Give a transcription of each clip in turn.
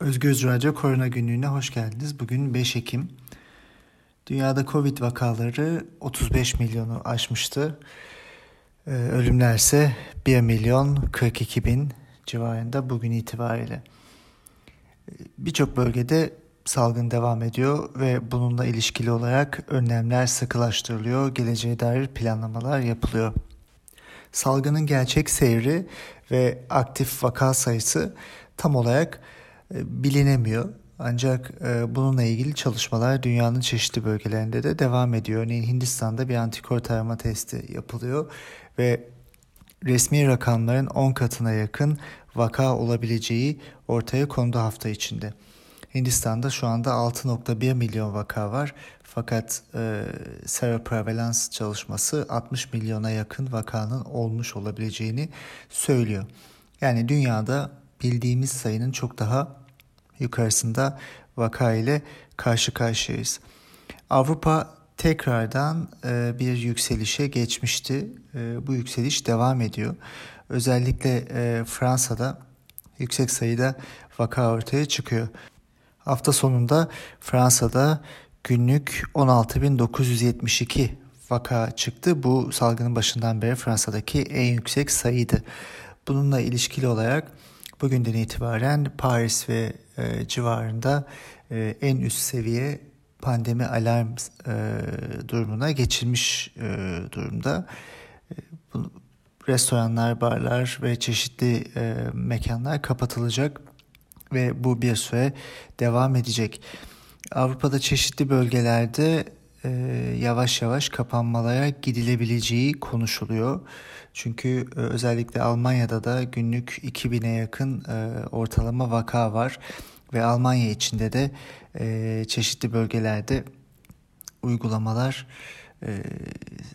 Özgür Radyo Korona Günlüğü'ne hoş geldiniz. Bugün 5 Ekim. Dünyada Covid vakaları 35 milyonu aşmıştı. Ee, ölümler ise 1 milyon 42 bin civarında bugün itibariyle. Birçok bölgede salgın devam ediyor ve bununla ilişkili olarak önlemler sıkılaştırılıyor, geleceğe dair planlamalar yapılıyor. Salgının gerçek seyri ve aktif vaka sayısı tam olarak bilinemiyor. Ancak e, bununla ilgili çalışmalar dünyanın çeşitli bölgelerinde de devam ediyor. Örneğin Hindistan'da bir antikor tarama testi yapılıyor ve resmi rakamların 10 katına yakın vaka olabileceği ortaya kondu hafta içinde. Hindistan'da şu anda 6.1 milyon vaka var fakat e, seroprevalans çalışması 60 milyona yakın vakanın olmuş olabileceğini söylüyor. Yani dünyada bildiğimiz sayının çok daha yukarısında vaka ile karşı karşıyayız. Avrupa tekrardan e, bir yükselişe geçmişti. E, bu yükseliş devam ediyor. Özellikle e, Fransa'da yüksek sayıda vaka ortaya çıkıyor. Hafta sonunda Fransa'da günlük 16.972 vaka çıktı. Bu salgının başından beri Fransa'daki en yüksek sayıydı. Bununla ilişkili olarak bugünden itibaren Paris ve e, civarında e, en üst seviye pandemi alarm e, durumuna geçilmiş e, durumda. E, bu, restoranlar, barlar ve çeşitli e, mekanlar kapatılacak ve bu bir süre devam edecek. Avrupa'da çeşitli bölgelerde e, yavaş yavaş kapanmalara gidilebileceği konuşuluyor. Çünkü e, özellikle Almanya'da da günlük 2000'e yakın e, ortalama vaka var ve Almanya içinde de e, çeşitli bölgelerde uygulamalar e,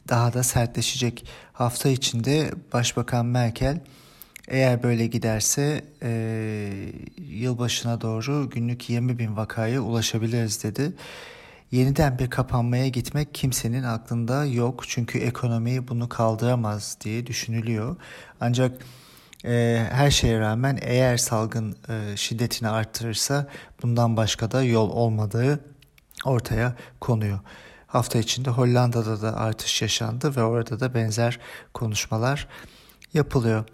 daha da sertleşecek. Hafta içinde Başbakan Merkel eğer böyle giderse e, yılbaşına doğru günlük 20 bin vakaya ulaşabiliriz dedi. Yeniden bir kapanmaya gitmek kimsenin aklında yok çünkü ekonomi bunu kaldıramaz diye düşünülüyor. Ancak e, her şeye rağmen eğer salgın e, şiddetini arttırırsa bundan başka da yol olmadığı ortaya konuyor. Hafta içinde Hollanda'da da artış yaşandı ve orada da benzer konuşmalar yapılıyor.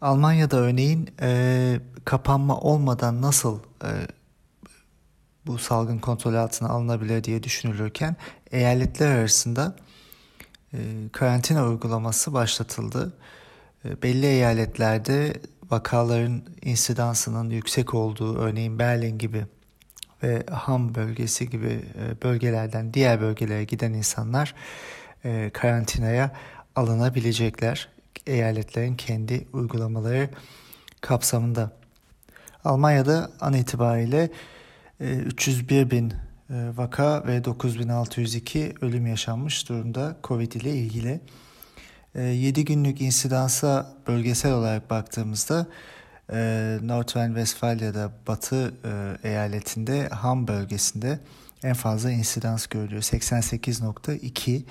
Almanya'da örneğin e, kapanma olmadan nasıl e, bu salgın kontrol altına alınabilir diye düşünülürken eyaletler arasında e, karantina uygulaması başlatıldı. E, belli eyaletlerde vakaların insidansının yüksek olduğu örneğin Berlin gibi ve Ham bölgesi gibi e, bölgelerden diğer bölgelere giden insanlar e, karantinaya alınabilecekler eyaletlerin kendi uygulamaları kapsamında. Almanya'da an itibariyle 301 e, bin e, vaka ve 9602 ölüm yaşanmış durumda Covid ile ilgili. 7 e, günlük insidansa bölgesel olarak baktığımızda North Rhine-Westfalia'da batı eyaletinde Ham bölgesinde en fazla insidans görülüyor. 88.2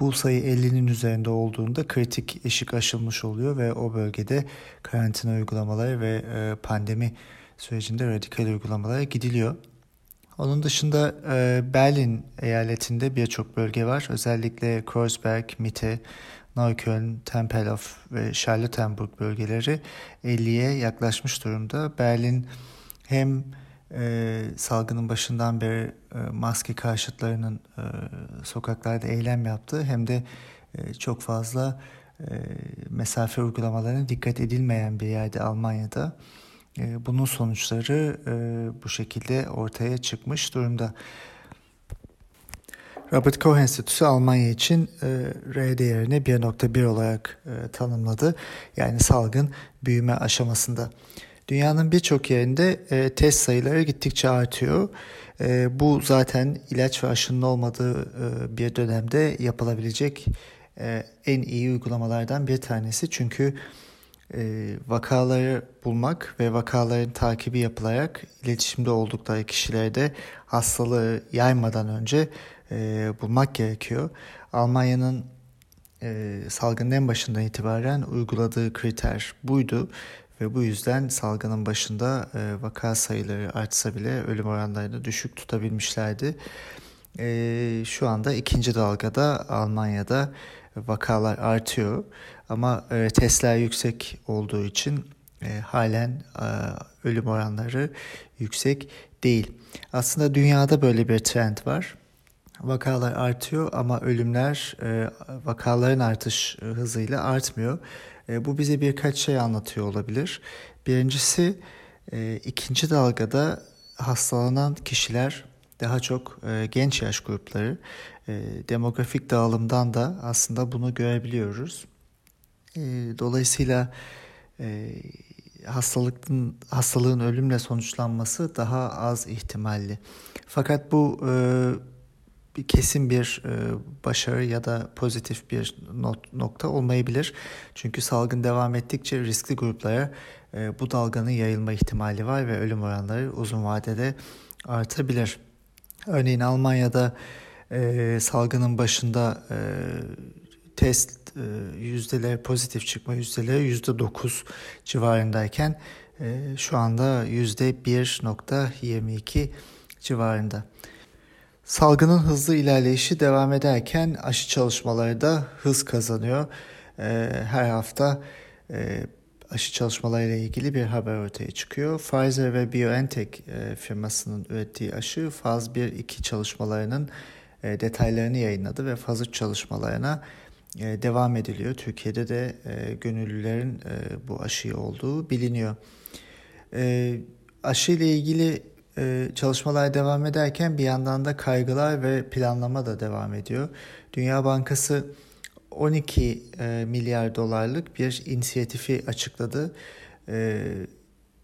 bu sayı 50'nin üzerinde olduğunda kritik eşik aşılmış oluyor ve o bölgede karantina uygulamaları ve e, pandemi sürecinde radikal uygulamalara gidiliyor. Onun dışında e, Berlin eyaletinde birçok bölge var. Özellikle Kreuzberg, Mitte, Neukölln, Tempelhof ve Charlottenburg bölgeleri 50'ye yaklaşmış durumda. Berlin hem e, salgının başından beri e, maske karşıtlarının e, sokaklarda eylem yaptığı hem de e, çok fazla e, mesafe uygulamalarına dikkat edilmeyen bir yerde Almanya'da. E, bunun sonuçları e, bu şekilde ortaya çıkmış durumda. Robert Koch Enstitüsü Almanya için e, R değerini 1.1 olarak e, tanımladı. Yani salgın büyüme aşamasında. Dünyanın birçok yerinde test sayıları gittikçe artıyor. Bu zaten ilaç ve aşının olmadığı bir dönemde yapılabilecek en iyi uygulamalardan bir tanesi. Çünkü vakaları bulmak ve vakaların takibi yapılarak iletişimde oldukları kişilerde hastalığı yaymadan önce e, bulmak gerekiyor. Almanya'nın e, salgının en başından itibaren uyguladığı kriter buydu ve bu yüzden salgının başında e, vaka sayıları artsa bile ölüm oranlarını düşük tutabilmişlerdi. Şu anda ikinci dalgada Almanya'da vakalar artıyor ama e, testler yüksek olduğu için e, halen e, ölüm oranları yüksek değil. Aslında dünyada böyle bir trend var. Vakalar artıyor ama ölümler e, vakaların artış hızıyla artmıyor. E, bu bize birkaç şey anlatıyor olabilir. Birincisi e, ikinci dalgada hastalanan kişiler daha çok e, genç yaş grupları. E, demografik dağılımdan da aslında bunu görebiliyoruz. E, dolayısıyla e, hastalığın ölümle sonuçlanması daha az ihtimalli. Fakat bu e, kesin bir e, başarı ya da pozitif bir not, nokta olmayabilir. Çünkü salgın devam ettikçe riskli gruplara e, bu dalganın yayılma ihtimali var ve ölüm oranları uzun vadede artabilir. Örneğin Almanya'da e, salgının başında e, test e, yüzdeleri pozitif çıkma yüzdeleri yüzde dokuz civarındayken e, şu anda yüzde 1.22 civarında. Salgının hızlı ilerleyişi devam ederken aşı çalışmaları da hız kazanıyor. E, her hafta e, aşı çalışmalarıyla ilgili bir haber ortaya çıkıyor. Pfizer ve BioNTech e, firmasının ürettiği aşı faz 1-2 çalışmalarının e, detaylarını yayınladı ve faz 3 çalışmalarına e, devam ediliyor. Türkiye'de de e, gönüllülerin bu aşıyı olduğu biliniyor. Aşı ile ilgili e, çalışmalar devam ederken bir yandan da kaygılar ve planlama da devam ediyor. Dünya Bankası 12 e, milyar dolarlık bir inisiyatifi açıkladı.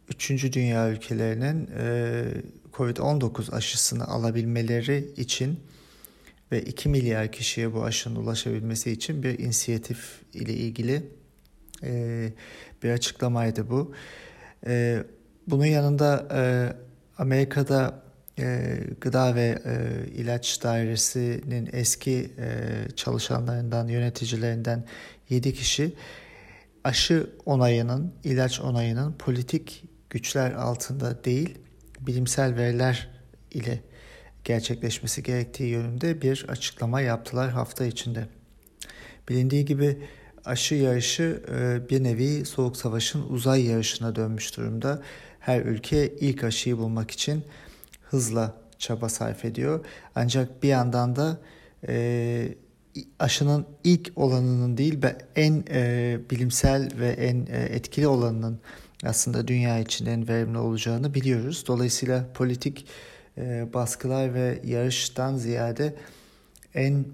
Üçüncü dünya ülkelerinin e, COVID-19 aşısını alabilmeleri için ve 2 milyar kişiye bu aşının ulaşabilmesi için bir inisiyatif ile ilgili e, bir açıklamaydı bu. E, bunun yanında e, Amerika'da e, Gıda ve e, İlaç Dairesi'nin eski e, çalışanlarından, yöneticilerinden 7 kişi aşı onayının, ilaç onayının politik güçler altında değil, bilimsel veriler ile gerçekleşmesi gerektiği yönünde bir açıklama yaptılar hafta içinde. Bilindiği gibi aşı yarışı e, bir nevi soğuk savaşın uzay yarışına dönmüş durumda. Her ülke ilk aşıyı bulmak için hızla çaba sarf ediyor. Ancak bir yandan da e, aşının ilk olanının değil en e, bilimsel ve en e, etkili olanının aslında dünya için en verimli olacağını biliyoruz. Dolayısıyla politik e, baskılar ve yarıştan ziyade en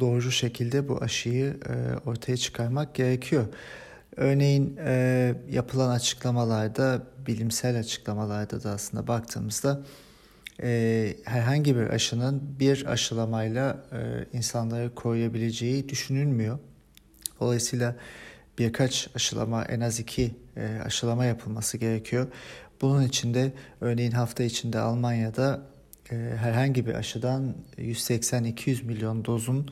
doğru şekilde bu aşıyı e, ortaya çıkarmak gerekiyor. Örneğin e, yapılan açıklamalarda, bilimsel açıklamalarda da aslında baktığımızda e, herhangi bir aşının bir aşılamayla e, insanları koruyabileceği düşünülmüyor. Dolayısıyla birkaç aşılama, en az iki e, aşılama yapılması gerekiyor. Bunun için de örneğin hafta içinde Almanya'da e, herhangi bir aşıdan 180-200 milyon dozun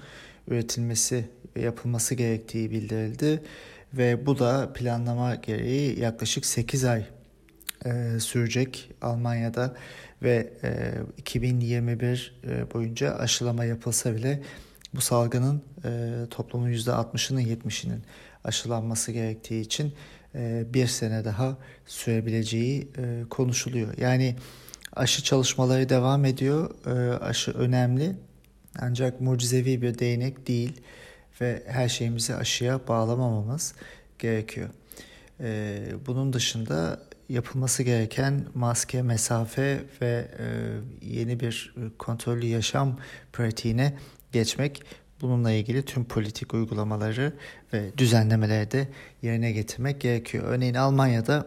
üretilmesi yapılması gerektiği bildirildi ve bu da planlama gereği yaklaşık 8 ay e, sürecek Almanya'da ve e, 2021 e, boyunca aşılama yapılsa bile bu salgının e, toplumun %60'ının 70'inin aşılanması gerektiği için e, bir sene daha sürebileceği e, konuşuluyor. Yani aşı çalışmaları devam ediyor. E, aşı önemli ancak mucizevi bir değnek değil ve her şeyimizi aşıya bağlamamamız gerekiyor. Bunun dışında yapılması gereken maske, mesafe ve yeni bir kontrollü yaşam pratiğine geçmek Bununla ilgili tüm politik uygulamaları ve düzenlemeleri de yerine getirmek gerekiyor. Örneğin Almanya'da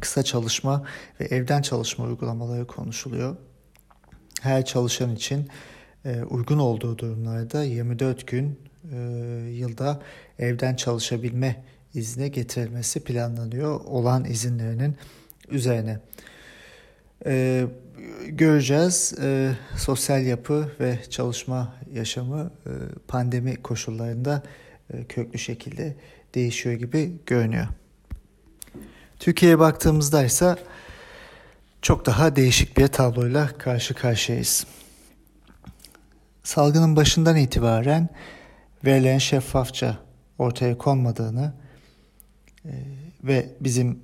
kısa çalışma ve evden çalışma uygulamaları konuşuluyor. Her çalışan için e, uygun olduğu durumlarda 24 gün e, yılda evden çalışabilme izne getirilmesi planlanıyor olan izinlerinin üzerine. E, göreceğiz. E, sosyal yapı ve çalışma yaşamı e, pandemi koşullarında e, köklü şekilde değişiyor gibi görünüyor. Türkiye'ye baktığımızda ise çok daha değişik bir tabloyla karşı karşıyayız. Salgının başından itibaren verilerin şeffafça ortaya konmadığını e, ve bizim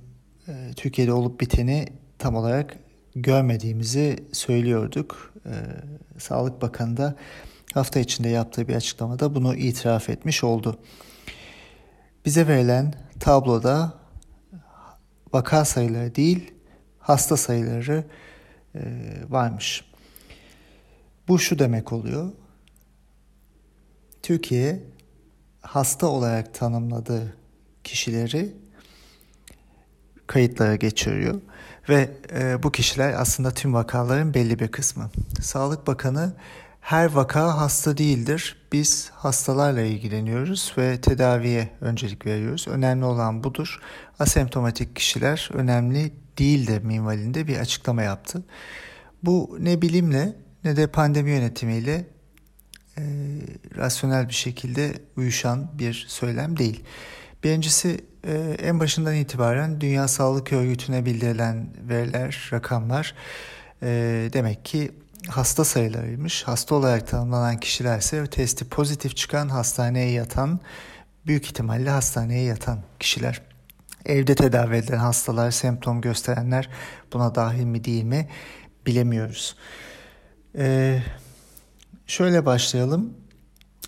e, Türkiye'de olup biteni tam olarak görmediğimizi söylüyorduk. E, Sağlık Bakanı da hafta içinde yaptığı bir açıklamada bunu itiraf etmiş oldu. Bize verilen tabloda vaka sayıları değil hasta sayıları e, varmış. Bu şu demek oluyor. Türkiye hasta olarak tanımladığı kişileri kayıtlara geçiriyor ve e, bu kişiler aslında tüm vakaların belli bir kısmı. Sağlık Bakanı her vaka hasta değildir. Biz hastalarla ilgileniyoruz ve tedaviye öncelik veriyoruz. Önemli olan budur. Asemptomatik kişiler önemli değildir minvalinde bir açıklama yaptı. Bu ne bilimle ne de pandemi yönetimiyle e, rasyonel bir şekilde uyuşan bir söylem değil. Birincisi e, en başından itibaren Dünya Sağlık Örgütü'ne bildirilen veriler, rakamlar e, demek ki hasta sayılarıymış. Hasta olarak tanımlanan kişilerse testi pozitif çıkan hastaneye yatan büyük ihtimalle hastaneye yatan kişiler. Evde tedavi edilen hastalar, semptom gösterenler buna dahil mi değil mi bilemiyoruz. Ee, şöyle başlayalım.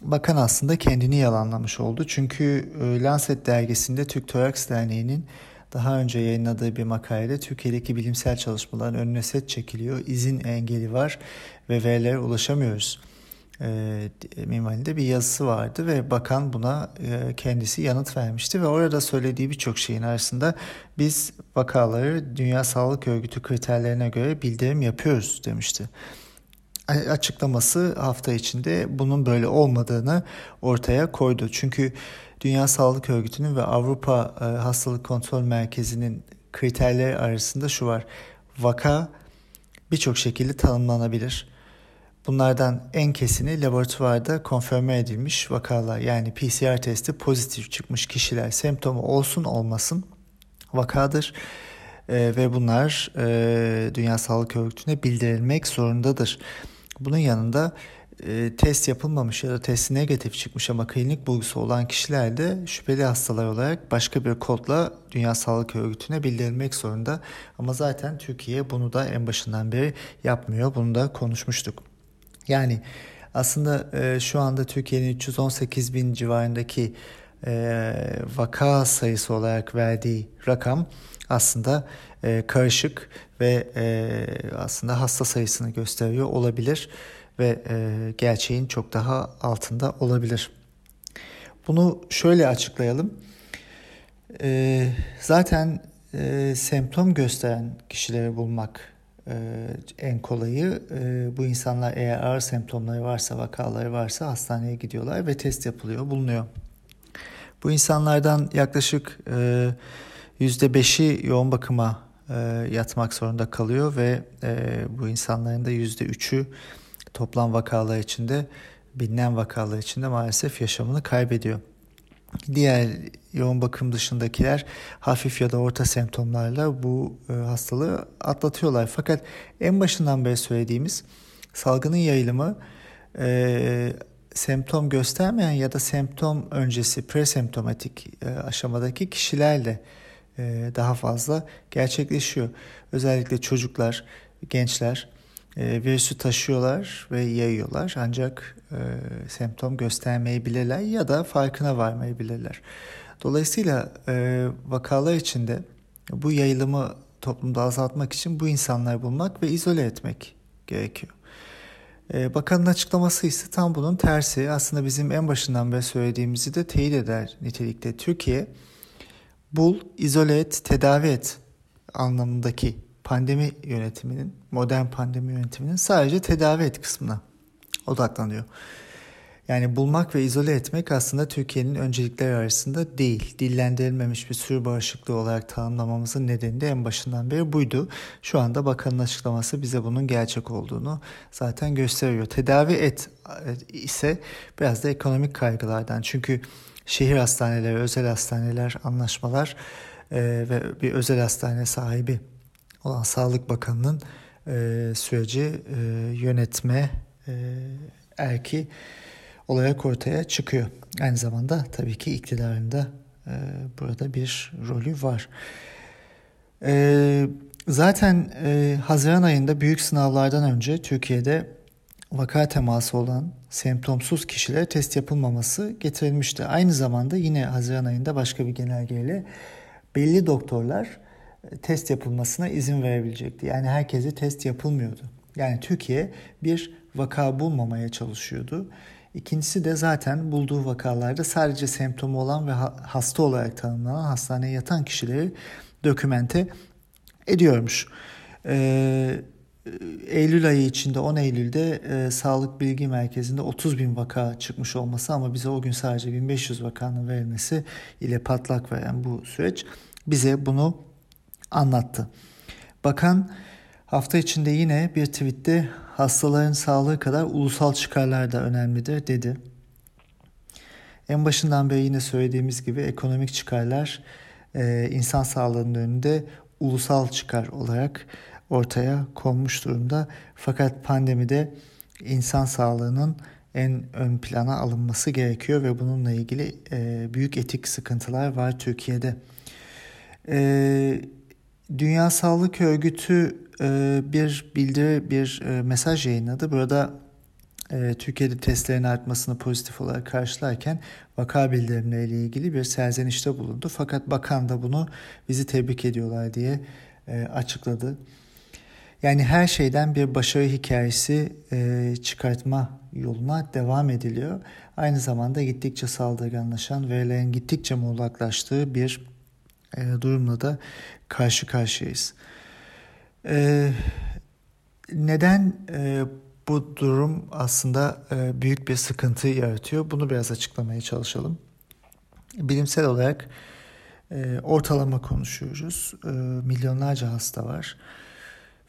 Bakan aslında kendini yalanlamış oldu. Çünkü e, Lancet dergisinde Türk Toraks Derneği'nin daha önce yayınladığı bir makalede Türkiye'deki bilimsel çalışmaların önüne set çekiliyor. İzin engeli var ve verilere ulaşamıyoruz. E, minvalinde bir yazısı vardı ve bakan buna e, kendisi yanıt vermişti ve orada söylediği birçok şeyin arasında biz vakaları Dünya Sağlık Örgütü kriterlerine göre bildirim yapıyoruz demişti açıklaması hafta içinde bunun böyle olmadığını ortaya koydu. Çünkü Dünya Sağlık Örgütü'nün ve Avrupa e, Hastalık Kontrol Merkezi'nin kriterleri arasında şu var. Vaka birçok şekilde tanımlanabilir. Bunlardan en kesini laboratuvarda konfirme edilmiş vakalar yani PCR testi pozitif çıkmış kişiler semptomu olsun olmasın vakadır e, ve bunlar e, Dünya Sağlık Örgütü'ne bildirilmek zorundadır. Bunun yanında e, test yapılmamış ya da testi negatif çıkmış ama klinik bulgusu olan kişiler de şüpheli hastalar olarak başka bir kodla Dünya Sağlık Örgütü'ne bildirilmek zorunda. Ama zaten Türkiye bunu da en başından beri yapmıyor. Bunu da konuşmuştuk. Yani aslında e, şu anda Türkiye'nin 318 bin civarındaki e, vaka sayısı olarak verdiği rakam aslında e, karışık ve e, aslında hasta sayısını gösteriyor olabilir ve e, gerçeğin çok daha altında olabilir. Bunu şöyle açıklayalım. E, zaten e, semptom gösteren kişileri bulmak e, en kolayı. E, bu insanlar eğer ağır semptomları varsa, vakaları varsa hastaneye gidiyorlar ve test yapılıyor, bulunuyor. Bu insanlardan yaklaşık e, %5'i yoğun bakıma yatmak zorunda kalıyor ve e, bu insanların da %3'ü toplam vakalar içinde bilinen vakalar içinde maalesef yaşamını kaybediyor. Diğer yoğun bakım dışındakiler hafif ya da orta semptomlarla bu e, hastalığı atlatıyorlar. Fakat en başından beri söylediğimiz salgının yayılımı e, semptom göstermeyen ya da semptom öncesi presemptomatik e, aşamadaki kişilerle e, daha fazla gerçekleşiyor. Özellikle çocuklar, gençler e, virüsü taşıyorlar ve yayıyorlar ancak e, semptom göstermeyebilirler ya da farkına varmayabilirler. Dolayısıyla e, vakalar içinde bu yayılımı toplumda azaltmak için bu insanları bulmak ve izole etmek gerekiyor. E, bakanın açıklaması ise tam bunun tersi. Aslında bizim en başından beri söylediğimizi de teyit eder nitelikte. Türkiye bul, izole et, tedavi et anlamındaki pandemi yönetiminin, modern pandemi yönetiminin sadece tedavi et kısmına odaklanıyor. Yani bulmak ve izole etmek aslında Türkiye'nin öncelikleri arasında değil. Dillendirilmemiş bir sürü bağışıklığı olarak tanımlamamızın nedeni de en başından beri buydu. Şu anda bakanın açıklaması bize bunun gerçek olduğunu zaten gösteriyor. Tedavi et ise biraz da ekonomik kaygılardan. Çünkü şehir hastaneleri, özel hastaneler, anlaşmalar e, ve bir özel hastane sahibi olan Sağlık Bakanı'nın e, süreci e, yönetme e, erki olarak ortaya çıkıyor. Aynı zamanda tabii ki iktidarın da e, burada bir rolü var. E, zaten e, Haziran ayında büyük sınavlardan önce Türkiye'de vaka teması olan semptomsuz kişilere test yapılmaması getirilmişti. Aynı zamanda yine Haziran ayında başka bir genelgeyle belli doktorlar e, test yapılmasına izin verebilecekti. Yani herkese test yapılmıyordu. Yani Türkiye bir vaka bulmamaya çalışıyordu. İkincisi de zaten bulduğu vakalarda sadece semptomu olan ve hasta olarak tanımlanan hastaneye yatan kişileri dokümente ediyormuş. Ee, Eylül ayı içinde 10 Eylül'de e, Sağlık Bilgi Merkezi'nde 30 bin vaka çıkmış olması ama bize o gün sadece 1500 vakanın verilmesi ile patlak veren bu süreç bize bunu anlattı. Bakan hafta içinde yine bir tweette hastaların sağlığı kadar ulusal çıkarlar da önemlidir dedi. En başından beri yine söylediğimiz gibi ekonomik çıkarlar e, insan sağlığının önünde ulusal çıkar olarak ortaya konmuş durumda. Fakat pandemide insan sağlığının en ön plana alınması gerekiyor ve bununla ilgili e, büyük etik sıkıntılar var Türkiye'de. E, Dünya Sağlık Örgütü e, bir bildiri, bir e, mesaj yayınladı. Burada e, Türkiye'de testlerin artmasını pozitif olarak karşılarken vaka bildirimleriyle ilgili bir serzenişte bulundu. Fakat bakan da bunu bizi tebrik ediyorlar diye e, açıkladı. Yani her şeyden bir başarı hikayesi e, çıkartma yoluna devam ediliyor. Aynı zamanda gittikçe saldırganlaşan, verilerin gittikçe muğlaklaştığı bir e, durumla da karşı karşıyayız. E, neden e, bu durum aslında e, büyük bir sıkıntı yaratıyor? Bunu biraz açıklamaya çalışalım. Bilimsel olarak e, ortalama konuşuyoruz. E, milyonlarca hasta var.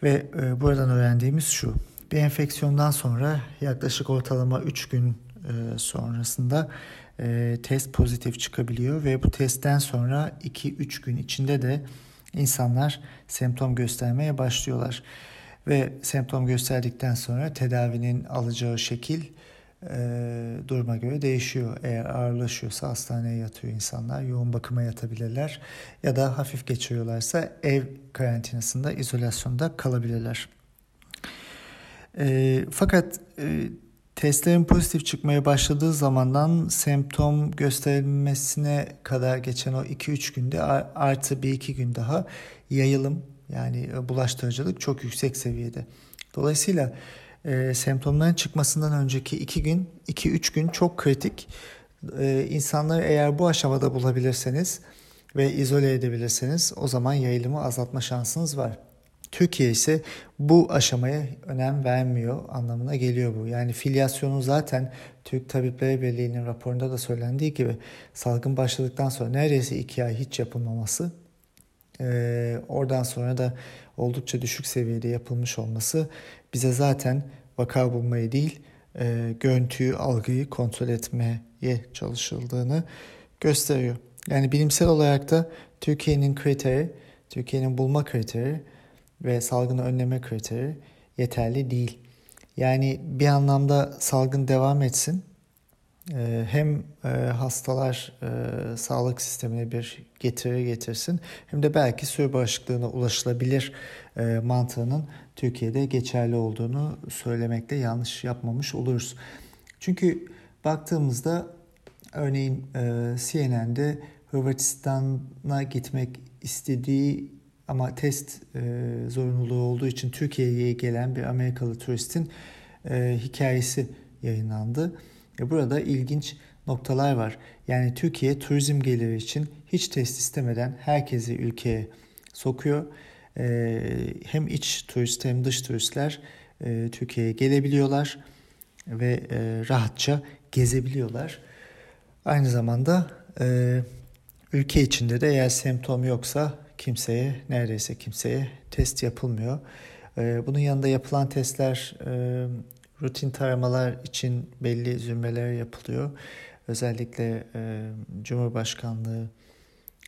Ve e, buradan öğrendiğimiz şu. Bir enfeksiyondan sonra yaklaşık ortalama 3 gün e, sonrasında e, test pozitif çıkabiliyor ve bu testten sonra 2-3 gün içinde de insanlar semptom göstermeye başlıyorlar. Ve semptom gösterdikten sonra tedavinin alacağı şekil e, duruma göre değişiyor. Eğer ağırlaşıyorsa hastaneye yatıyor insanlar, yoğun bakıma yatabilirler ya da hafif geçiriyorlarsa ev karantinasında, izolasyonda kalabilirler. E, fakat e, testlerin pozitif çıkmaya başladığı zamandan semptom gösterilmesine kadar geçen o 2-3 günde artı bir iki gün daha yayılım yani bulaştırıcılık çok yüksek seviyede. Dolayısıyla e, semptomların çıkmasından önceki 2 gün, 2-3 gün çok kritik. E, insanları eğer bu aşamada bulabilirseniz ve izole edebilirseniz o zaman yayılımı azaltma şansınız var. Türkiye ise bu aşamaya önem vermiyor anlamına geliyor bu. Yani filyasyonu zaten Türk Tabipleri Birliği'nin raporunda da söylendiği gibi salgın başladıktan sonra neredeyse iki ay hiç yapılmaması e, oradan sonra da oldukça düşük seviyede yapılmış olması bize zaten vaka bulmayı değil e, görüntüyü, algıyı kontrol etmeye çalışıldığını gösteriyor. Yani bilimsel olarak da Türkiye'nin kriteri, Türkiye'nin bulma kriteri ve salgını önleme kriteri yeterli değil. Yani bir anlamda salgın devam etsin. Ee, hem e, hastalar e, sağlık sistemine bir getiri getirsin hem de belki sürü bağışıklığına ulaşılabilir e, mantığının Türkiye'de geçerli olduğunu söylemekte yanlış yapmamış oluruz. Çünkü baktığımızda örneğin CNN'de Hırvatistan'a gitmek istediği ama test zorunluluğu olduğu için Türkiye'ye gelen bir Amerikalı turistin hikayesi yayınlandı. E, burada ilginç noktalar var. Yani Türkiye turizm geliri için hiç test istemeden herkesi ülkeye sokuyor. E, hem iç turist hem dış turistler e, Türkiye'ye gelebiliyorlar ve rahatça gezebiliyorlar. Aynı zamanda ülke içinde de eğer semptom yoksa kimseye neredeyse kimseye test yapılmıyor. Bunun yanında yapılan testler rutin taramalar için belli zümreler yapılıyor. Özellikle e, Cumhurbaşkanlığı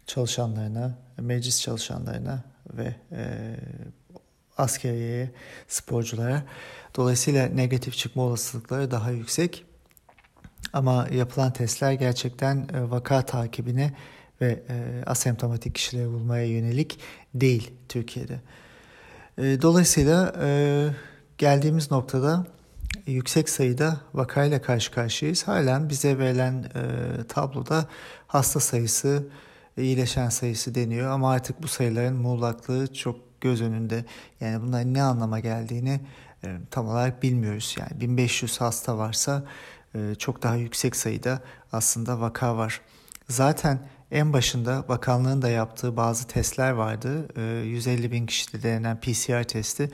çalışanlarına, meclis çalışanlarına ve e, askeriyeye, sporculara. Dolayısıyla negatif çıkma olasılıkları daha yüksek. Ama yapılan testler gerçekten e, vaka takibine ve e, asemptomatik kişileri bulmaya yönelik değil Türkiye'de. E, dolayısıyla geldiğimiz noktada yüksek sayıda vakayla karşı karşıyayız. Halen bize verilen e, tabloda hasta sayısı, iyileşen sayısı deniyor ama artık bu sayıların muğlaklığı çok göz önünde. Yani bunların ne anlama geldiğini e, tam olarak bilmiyoruz. Yani 1500 hasta varsa e, çok daha yüksek sayıda aslında vaka var. Zaten en başında bakanlığın da yaptığı bazı testler vardı. 150 e, bin kişide denenen PCR testi.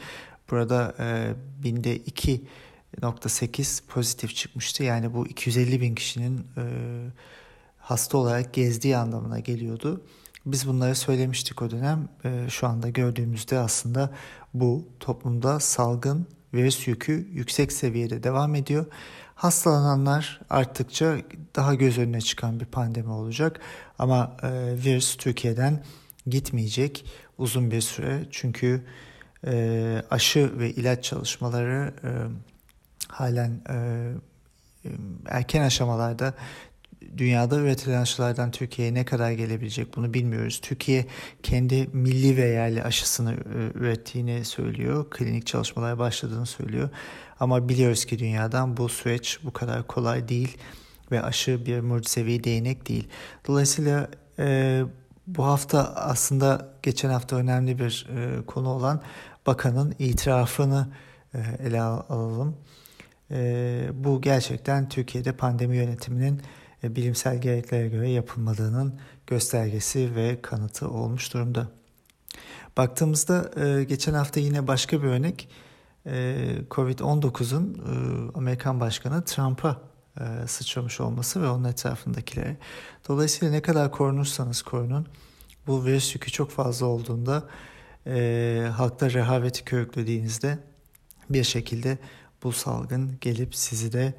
Burada e, binde 2.8 pozitif çıkmıştı. Yani bu 250 bin kişinin hasta olarak gezdiği anlamına geliyordu. Biz bunları söylemiştik o dönem. Şu anda gördüğümüzde aslında bu toplumda salgın virüs yükü yüksek seviyede devam ediyor. Hastalananlar arttıkça daha göz önüne çıkan bir pandemi olacak. Ama e, virüs Türkiye'den gitmeyecek uzun bir süre. Çünkü e, aşı ve ilaç çalışmaları e, halen e, e erken aşamalarda dünyada üretilen aşılardan Türkiye'ye ne kadar gelebilecek bunu bilmiyoruz. Türkiye kendi milli ve yerli aşısını e, ürettiğini söylüyor. Klinik çalışmalar başladığını söylüyor. Ama biliyoruz ki dünyadan bu süreç bu kadar kolay değil ve aşı bir mucizevi değnek değil. Dolayısıyla e, bu hafta aslında geçen hafta önemli bir e, konu olan bakanın itirafını e, ele alalım. E, bu gerçekten Türkiye'de pandemi yönetiminin e, bilimsel gereklere göre yapılmadığının göstergesi ve kanıtı olmuş durumda. Baktığımızda e, geçen hafta yine başka bir örnek e, Covid-19'un Amerikan Başkanı Trump'a sıçramış olması ve onun etrafındakilere. Dolayısıyla ne kadar korunursanız korunun bu virüs yükü çok fazla olduğunda halkta rehaveti körüklediğinizde bir şekilde bu salgın gelip sizi de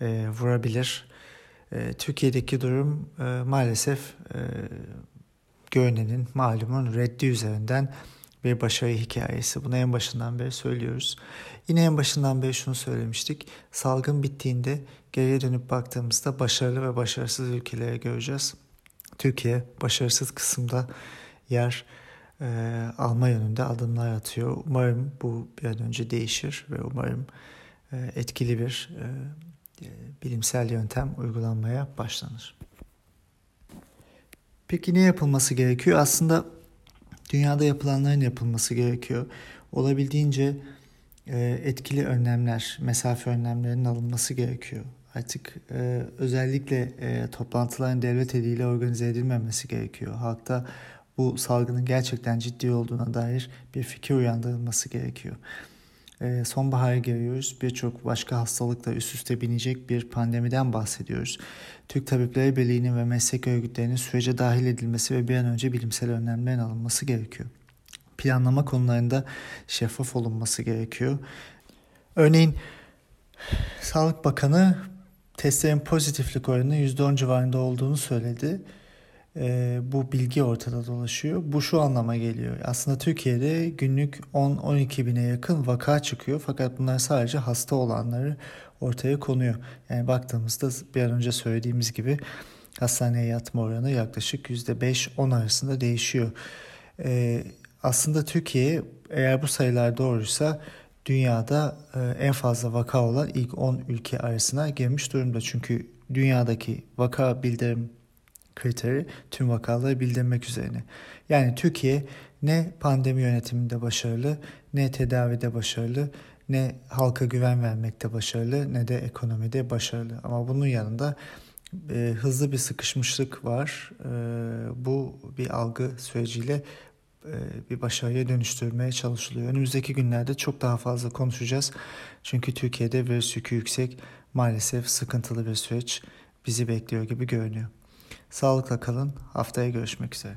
e, vurabilir. E, Türkiye'deki durum e, maalesef e, görünenin, malumun reddi üzerinden bir başarı hikayesi. Bunu en başından beri söylüyoruz. Yine en başından beri şunu söylemiştik. Salgın bittiğinde geriye dönüp baktığımızda başarılı ve başarısız ülkeleri göreceğiz. Türkiye başarısız kısımda yer e, alma yönünde adımlar atıyor. Umarım bu bir an önce değişir ve umarım etkili bir e, e, bilimsel yöntem uygulanmaya başlanır. Peki ne yapılması gerekiyor? Aslında dünyada yapılanların yapılması gerekiyor. Olabildiğince e, etkili önlemler, mesafe önlemlerinin alınması gerekiyor. Artık e, özellikle toplantıların devlet eliyle organize edilmemesi gerekiyor. Halkta bu salgının gerçekten ciddi olduğuna dair bir fikir uyandırılması gerekiyor. Ee, sonbahara geliyoruz. Birçok başka hastalıkla üst üste binecek bir pandemiden bahsediyoruz. Türk Tabipleri Birliği'nin ve meslek örgütlerinin sürece dahil edilmesi ve bir an önce bilimsel önlemlerin alınması gerekiyor. Planlama konularında şeffaf olunması gerekiyor. Örneğin Sağlık Bakanı testlerin pozitiflik oranının %10 civarında olduğunu söyledi e, bu bilgi ortada dolaşıyor. Bu şu anlama geliyor. Aslında Türkiye'de günlük 10-12 bine yakın vaka çıkıyor. Fakat bunlar sadece hasta olanları ortaya konuyor. Yani baktığımızda bir an önce söylediğimiz gibi hastaneye yatma oranı yaklaşık %5-10 arasında değişiyor. E, aslında Türkiye eğer bu sayılar doğruysa dünyada e, en fazla vaka olan ilk 10 ülke arasına girmiş durumda. Çünkü dünyadaki vaka bildirim kriteri tüm vakaları bildirmek üzerine. Yani Türkiye ne pandemi yönetiminde başarılı, ne tedavide başarılı, ne halka güven vermekte başarılı, ne de ekonomide başarılı. Ama bunun yanında e, hızlı bir sıkışmışlık var. E, bu bir algı süreciyle e, bir başarıya dönüştürmeye çalışılıyor. Önümüzdeki günlerde çok daha fazla konuşacağız. Çünkü Türkiye'de virüs yükü yüksek, maalesef sıkıntılı bir süreç bizi bekliyor gibi görünüyor. Sağlıkla kalın. Haftaya görüşmek üzere.